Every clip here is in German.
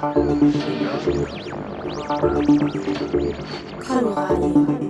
看르마 아.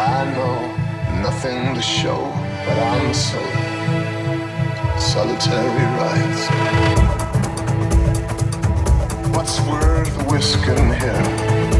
I know nothing to show, but I'm sold. Solitary rights. What's worth a in here?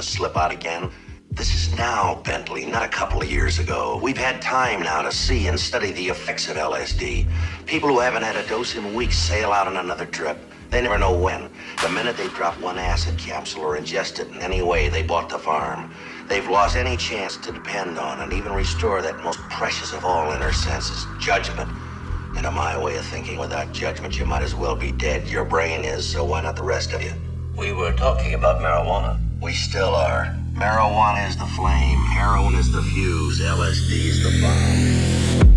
Gonna slip out again. This is now, Bentley, not a couple of years ago. We've had time now to see and study the effects of LSD. People who haven't had a dose in weeks sail out on another trip. They never know when. The minute they drop one acid capsule or ingest it in any way, they bought the farm. They've lost any chance to depend on and even restore that most precious of all inner senses, judgment. And to my way of thinking, without judgment, you might as well be dead. Your brain is, so why not the rest of you? We were talking about marijuana. We still are. Marijuana is the flame, heroin is the fuse, LSD is the bomb.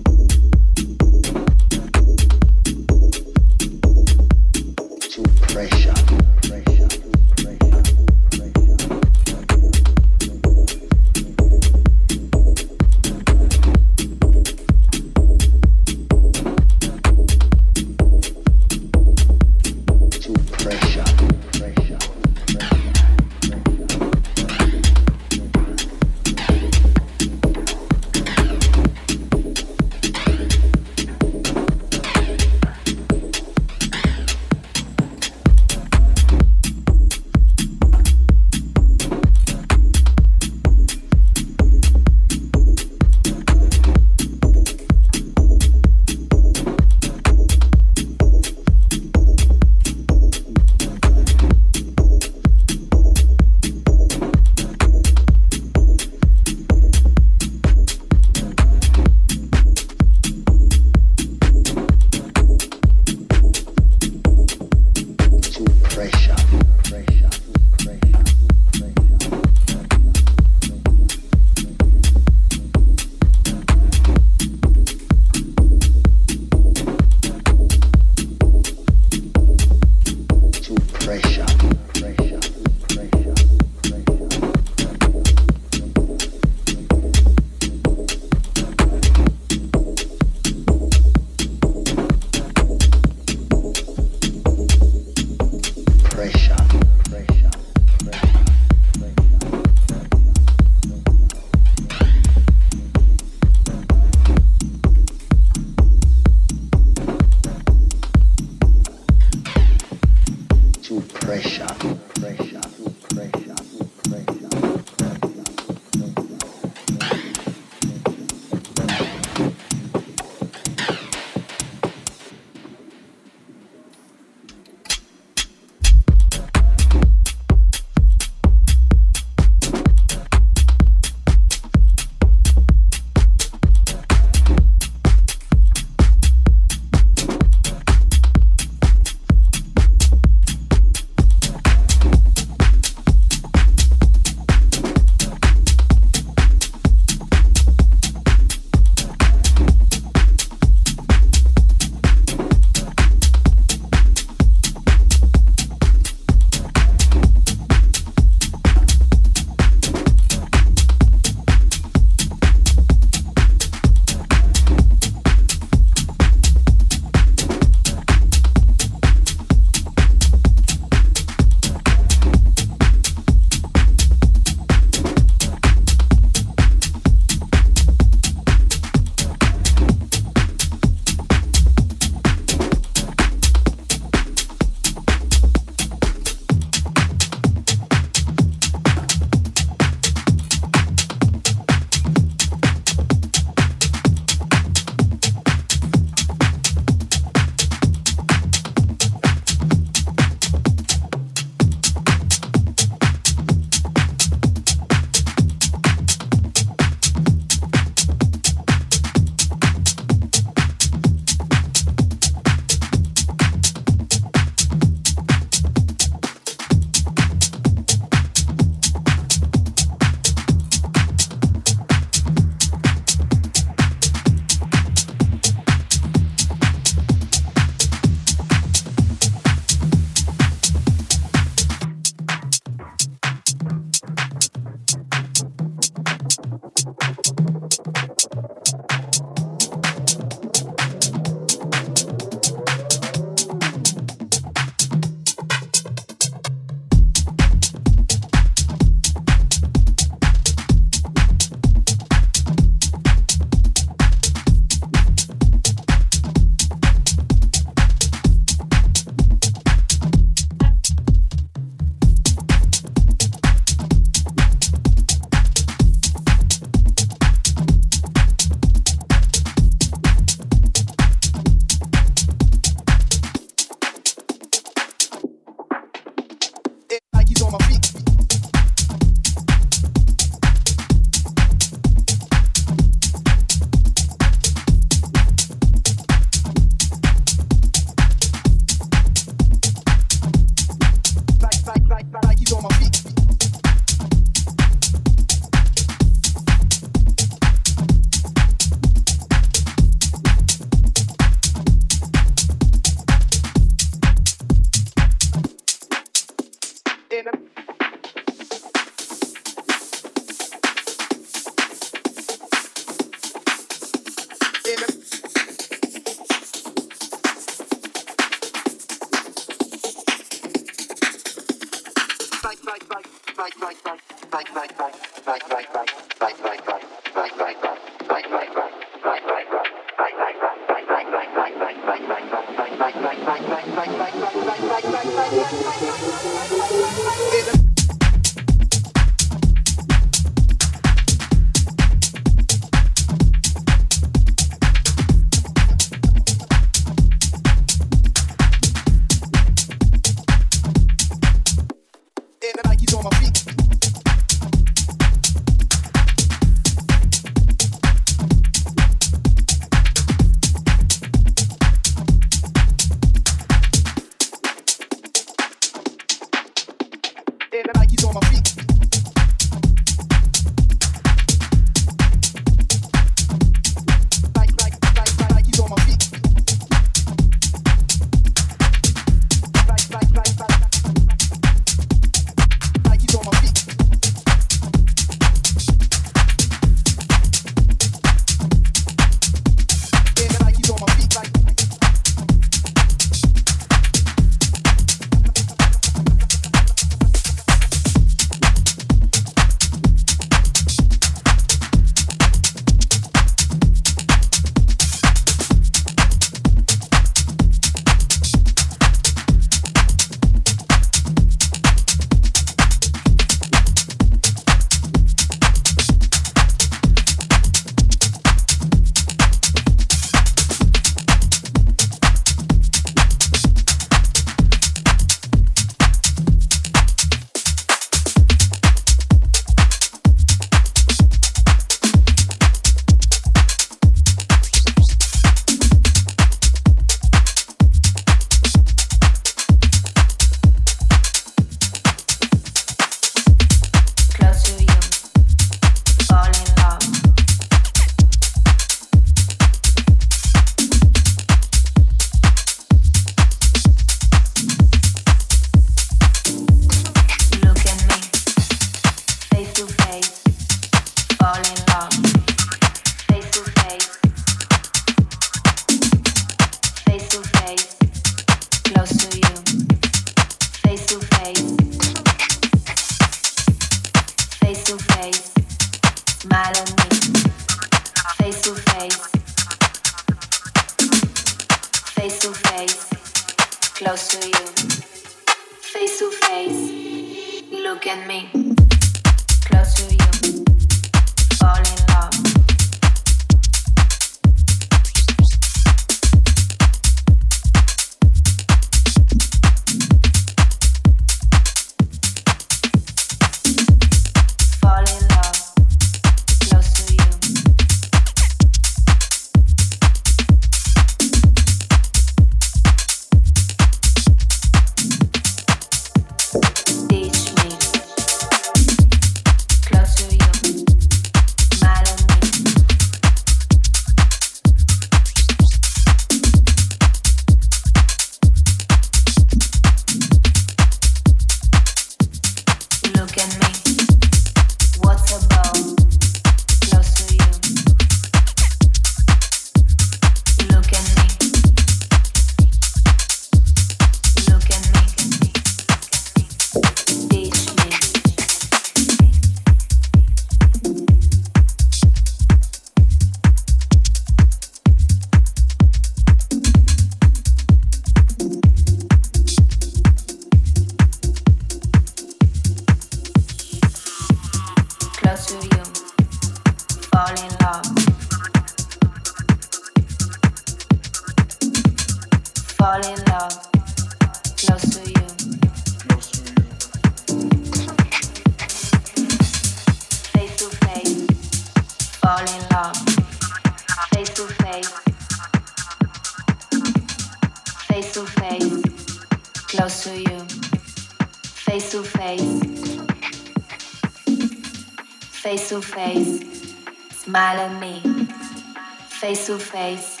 Face,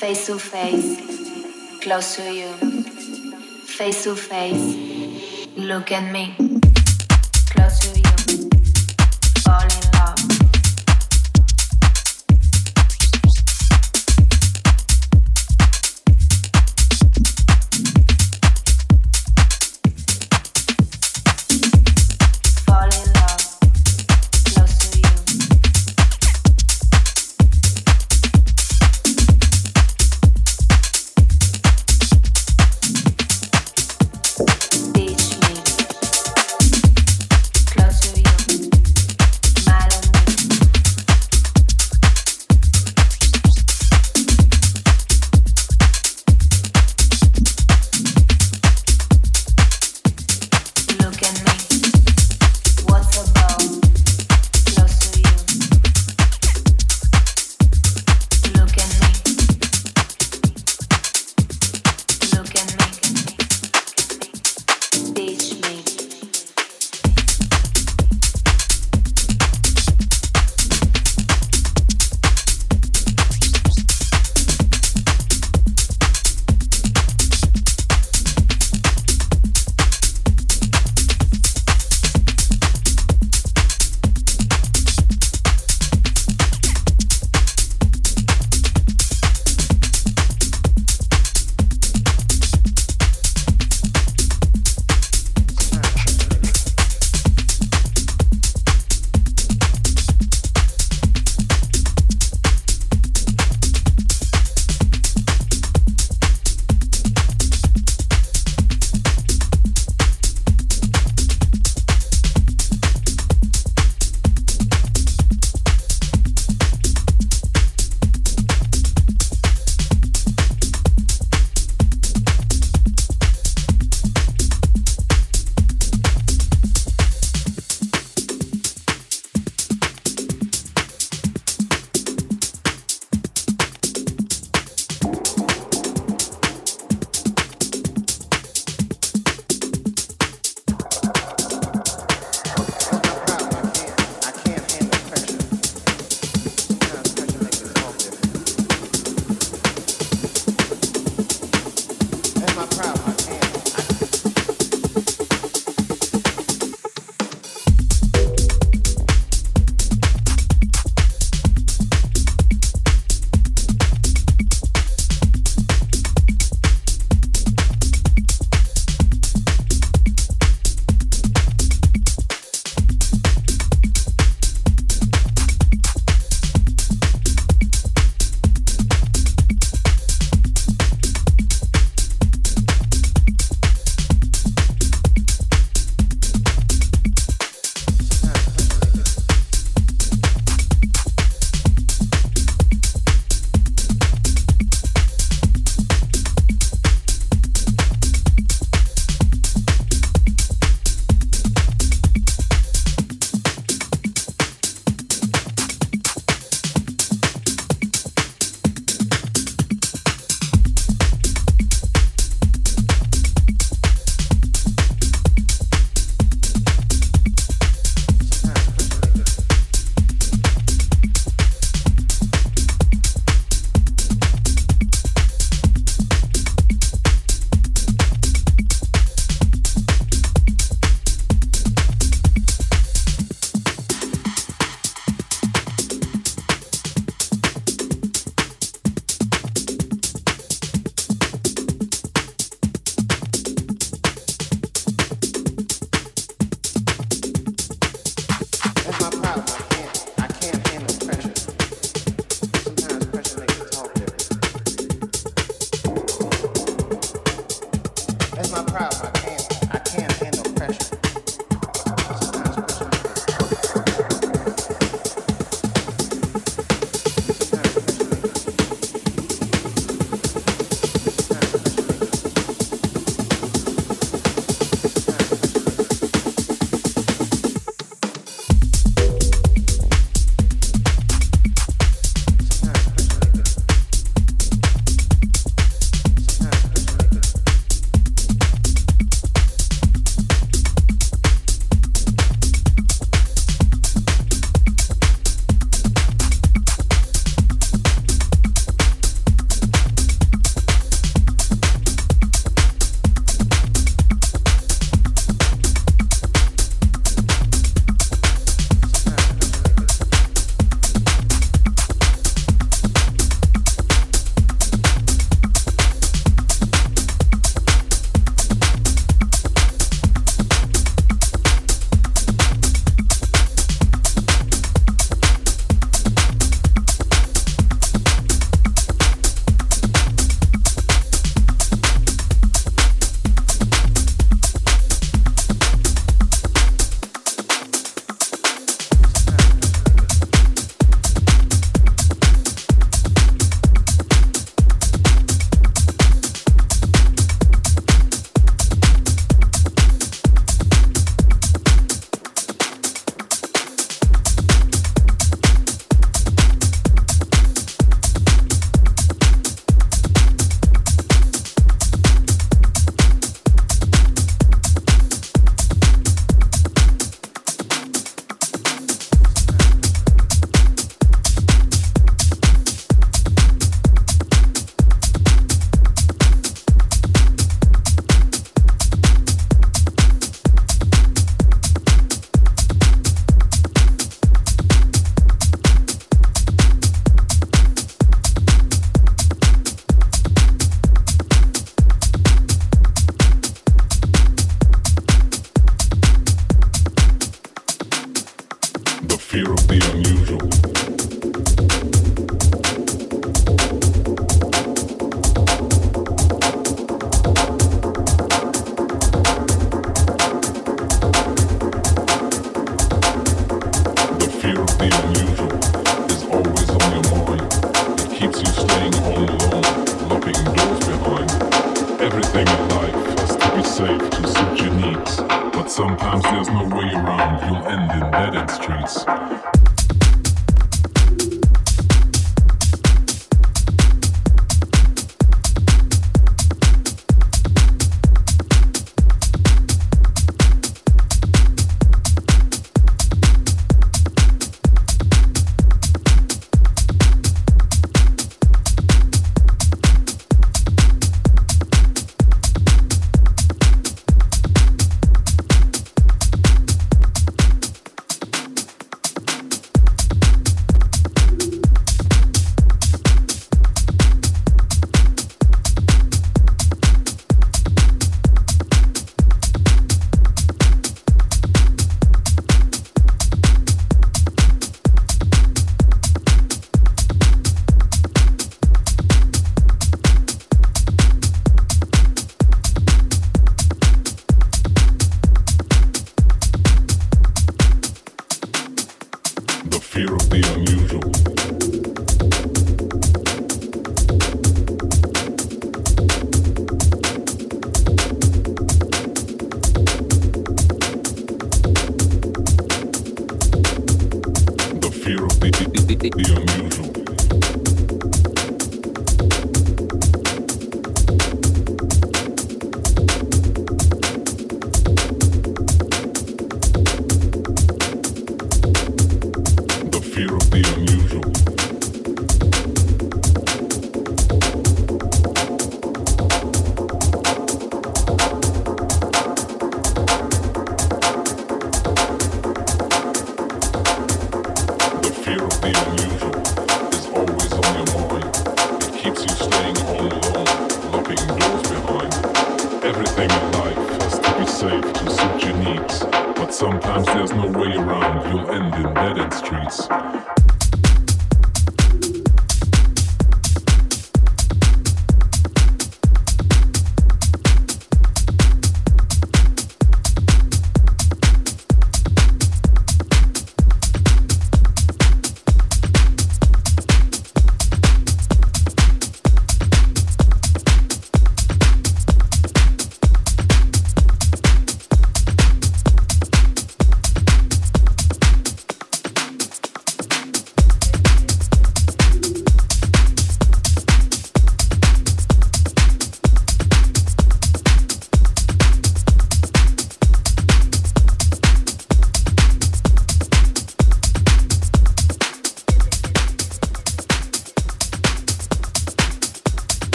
face to face, close to you, face to face, look at me.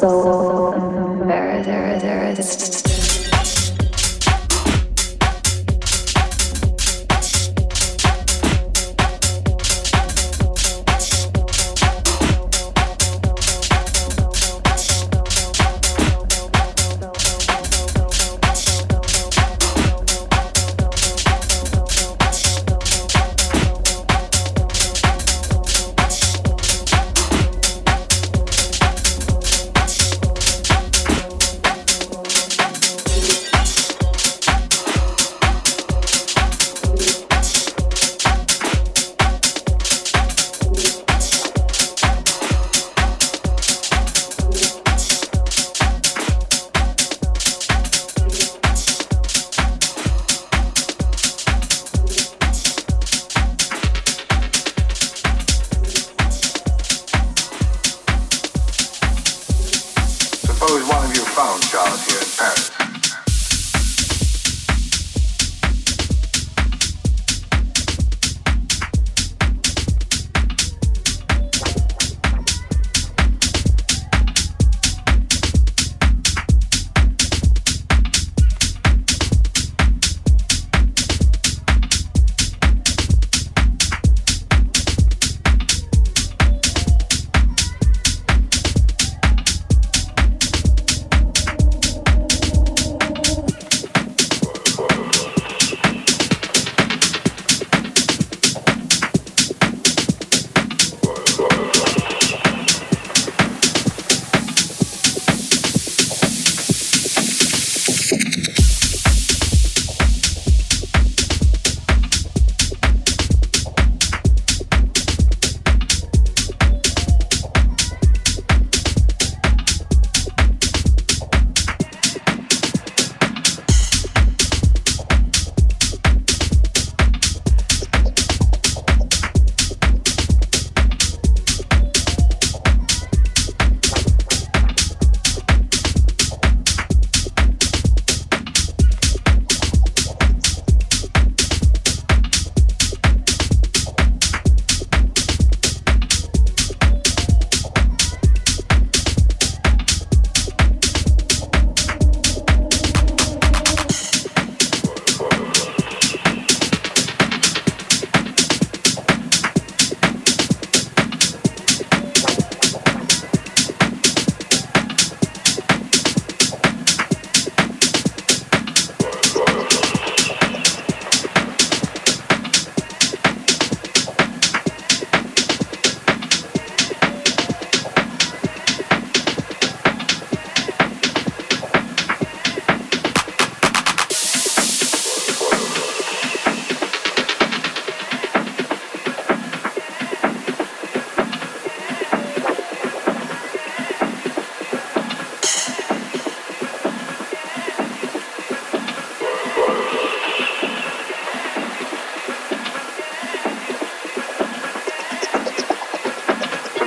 so embarrassed.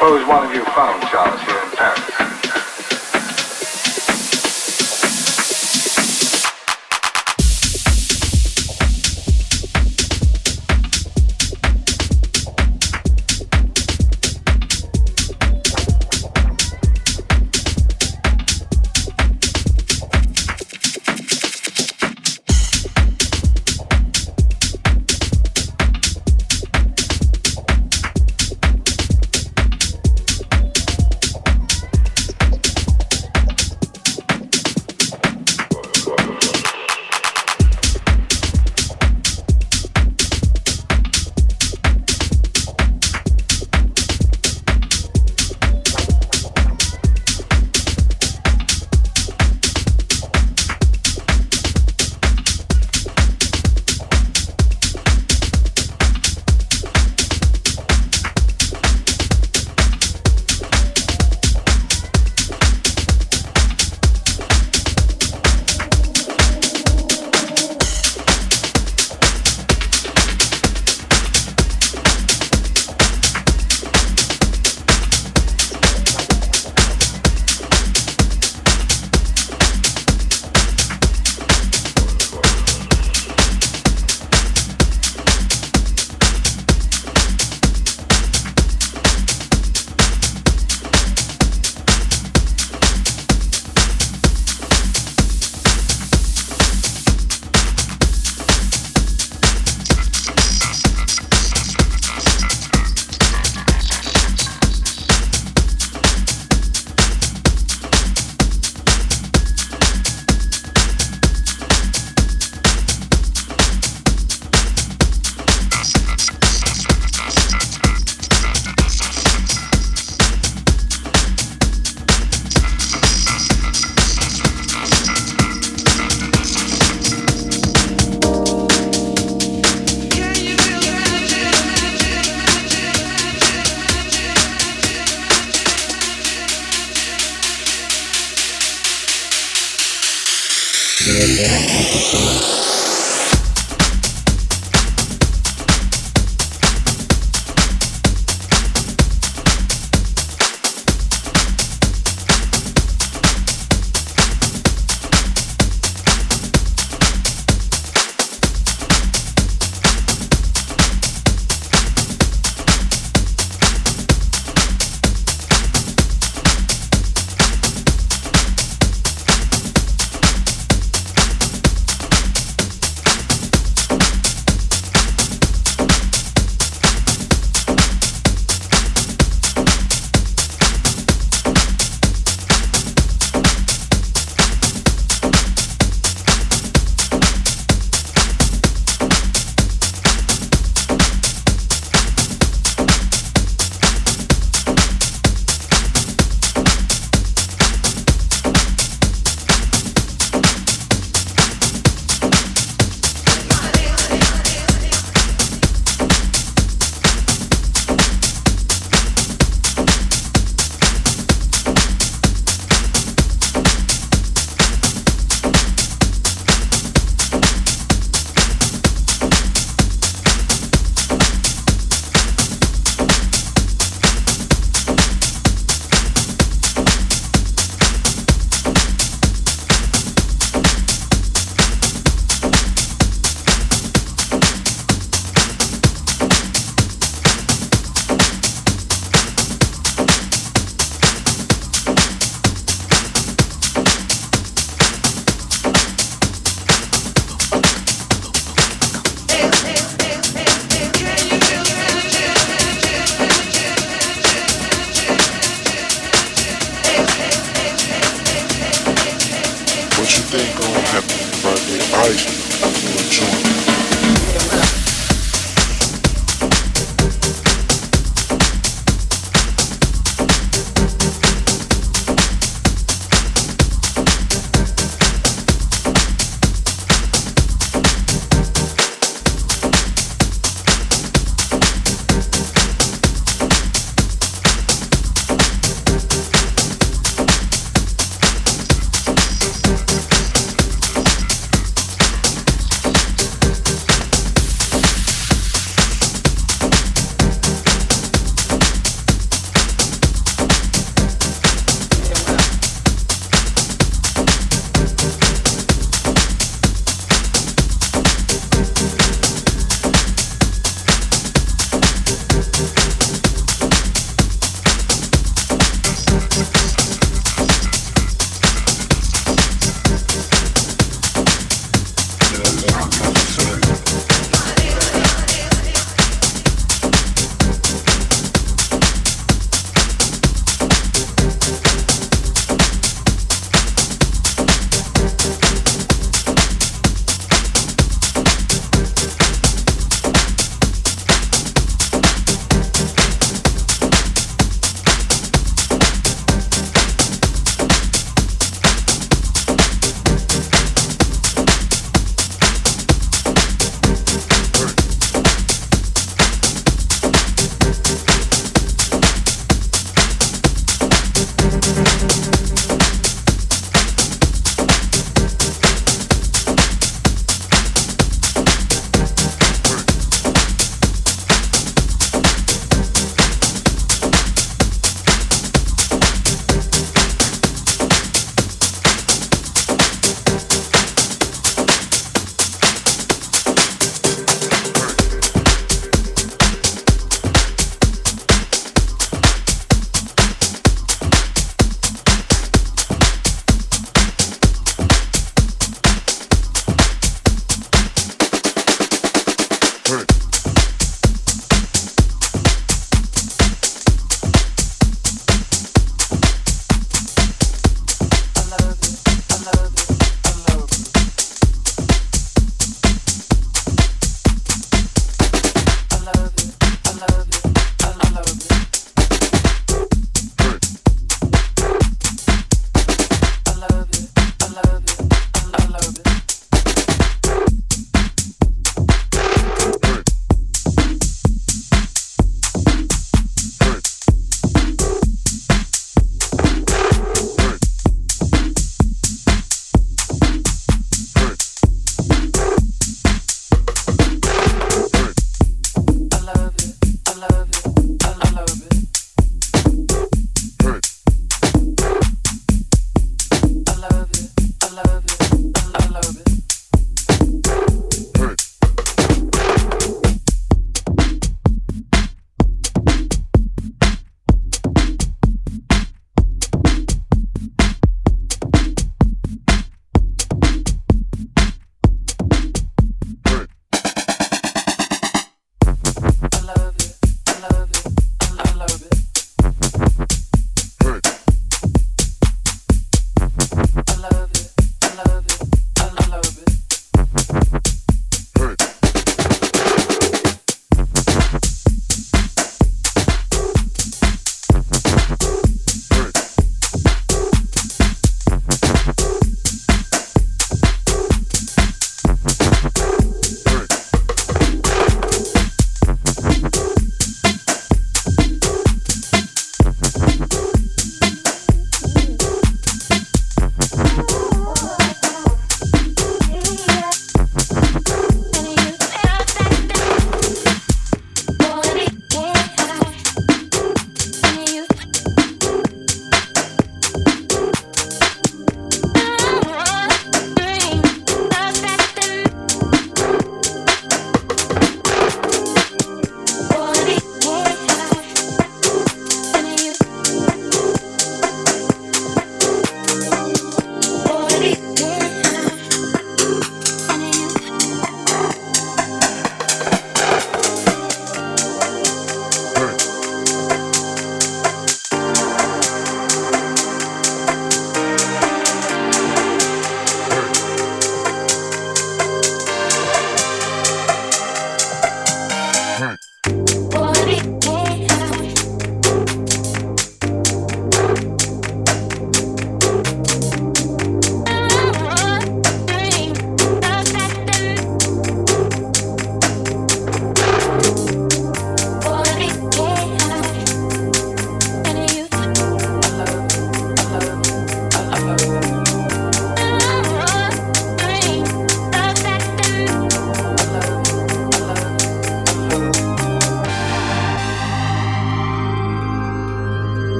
Suppose one of you found Charles here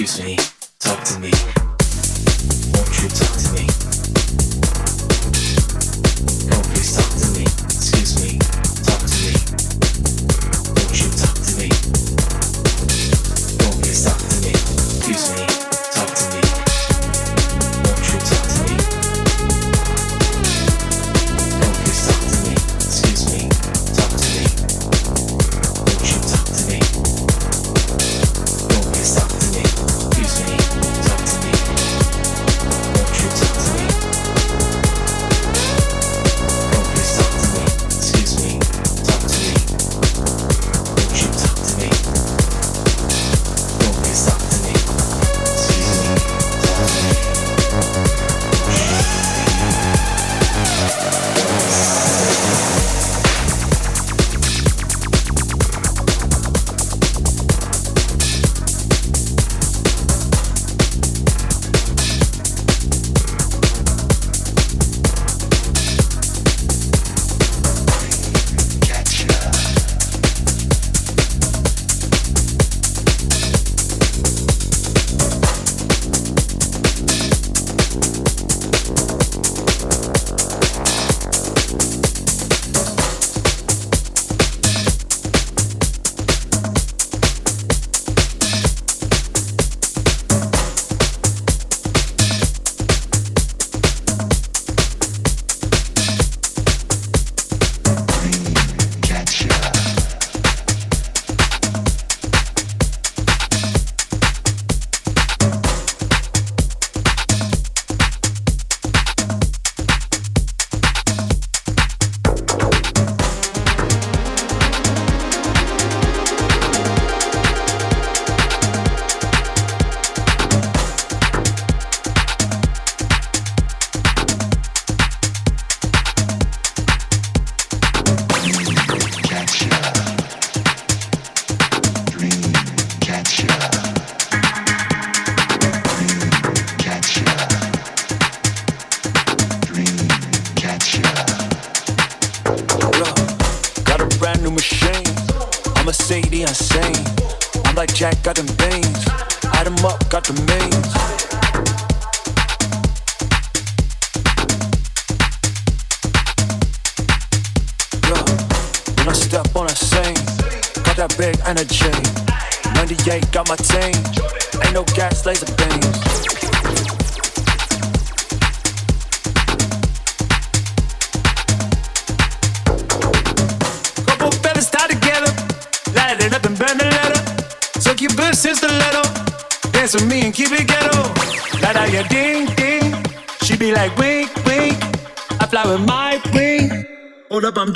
Excuse me, talk to me. Won't you talk to me?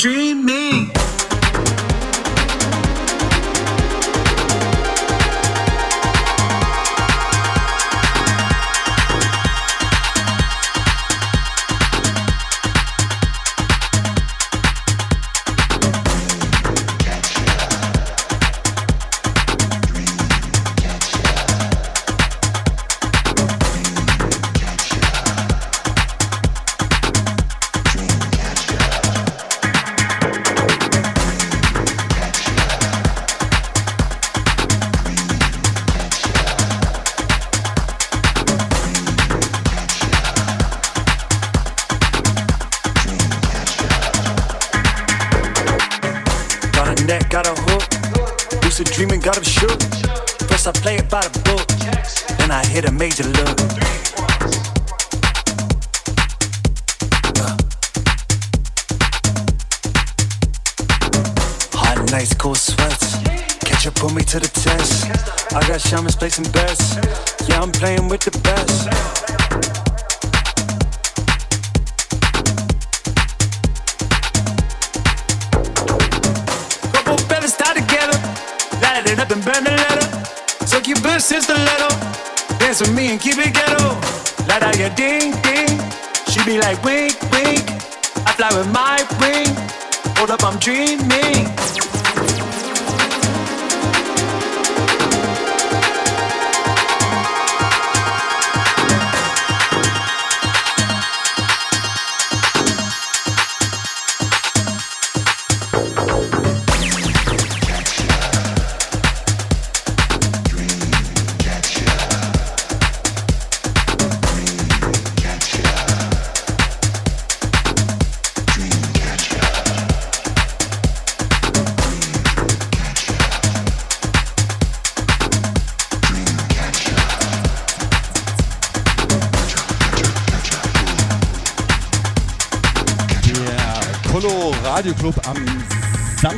dream placing bets.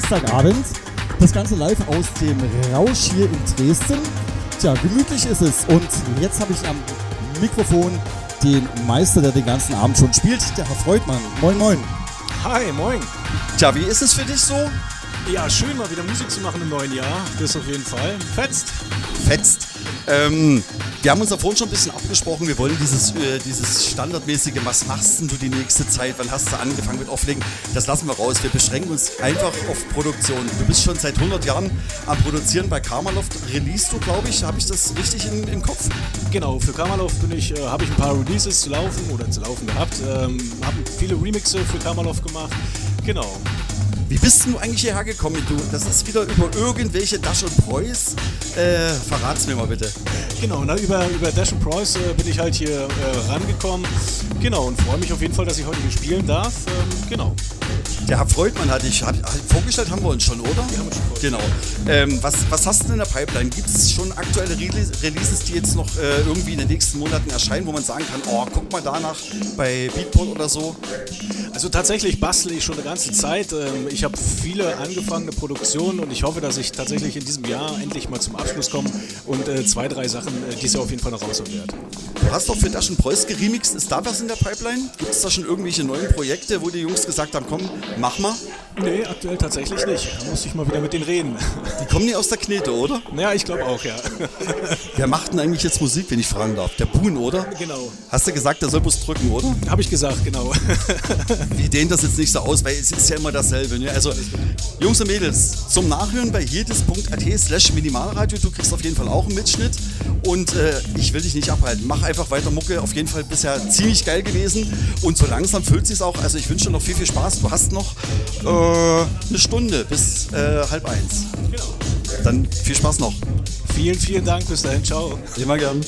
Samstagabend. Das Ganze live aus dem Rausch hier in Dresden. Tja, gemütlich ist es. Und jetzt habe ich am Mikrofon den Meister, der den ganzen Abend schon spielt, der Herr Freudmann. Moin, moin. Hi, moin. Tja, wie ist es für dich so? Ja, schön mal wieder Musik zu machen im neuen Jahr. Das auf jeden Fall. Fetzt. Fetzt. Ähm, wir haben uns da vorhin schon ein bisschen abgesprochen. Wir wollen dieses, äh, dieses standardmäßige, was machst denn du die nächste Zeit? Wann hast du angefangen mit Auflegen? Das lassen wir raus. Wir beschränken uns einfach auf Produktion. Du bist schon seit 100 Jahren am Produzieren bei Karmaloft. Release du, glaube ich. Habe ich das richtig im, im Kopf? Genau, für bin ich, äh, habe ich ein paar Releases zu laufen oder zu laufen gehabt. Ähm, habe viele Remixe für Kamalov gemacht. Genau. Wie bist du eigentlich hierher gekommen? Du, das ist wieder über irgendwelche Dash und Preuß. Äh, verrat's mir mal bitte. Genau, na, über, über Dash and Preuß äh, bin ich halt hier äh, rangekommen. Genau, und freue mich auf jeden Fall, dass ich heute hier spielen darf. Ähm, genau. Der Herr Freudmann hatte ich hat, hat, vorgestellt, haben wir uns schon, oder? Die haben wir schon. Genau. Ähm, was, was hast du denn in der Pipeline? Gibt es schon aktuelle Release, Releases, die jetzt noch äh, irgendwie in den nächsten Monaten erscheinen, wo man sagen kann, oh, guck mal danach bei Beatport oder so? Also tatsächlich bastle ich schon eine ganze Zeit. Ähm, Ich habe viele angefangene Produktionen und ich hoffe, dass ich tatsächlich in diesem Jahr endlich mal zum Abschluss komme und äh, zwei, drei Sachen äh, dieses Jahr auf jeden Fall noch raushauen werde. Du hast doch für Daschen Preuß geremixed. Ist da was in der Pipeline? Gibt es da schon irgendwelche neuen Projekte, wo die Jungs gesagt haben, komm, mach mal? Nee, aktuell tatsächlich nicht. Da muss ich mal wieder mit denen reden. Die kommen nie aus der Knete, oder? Ja, ich glaube auch, ja. Wer macht denn eigentlich jetzt Musik, wenn ich fragen darf? Der Boon, oder? Genau. Hast du gesagt, der soll bloß drücken, oder? Habe ich gesagt, genau. Wir dehnen das jetzt nicht so aus, weil es ist ja immer dasselbe. Ne? Also, Jungs und Mädels, zum Nachhören bei jedes.at slash Minimalradio. Du kriegst auf jeden Fall auch einen Mitschnitt. Und äh, ich will dich nicht abhalten. Mach einfach weiter Mucke. Auf jeden Fall bisher ziemlich geil gewesen. Und so langsam füllt sich auch. Also ich wünsche dir noch viel, viel Spaß. Du hast noch äh, eine Stunde bis äh, halb eins. genau. Dann viel Spaß noch. Vielen, vielen Dank. Bis dahin. Ciao. Immer gern.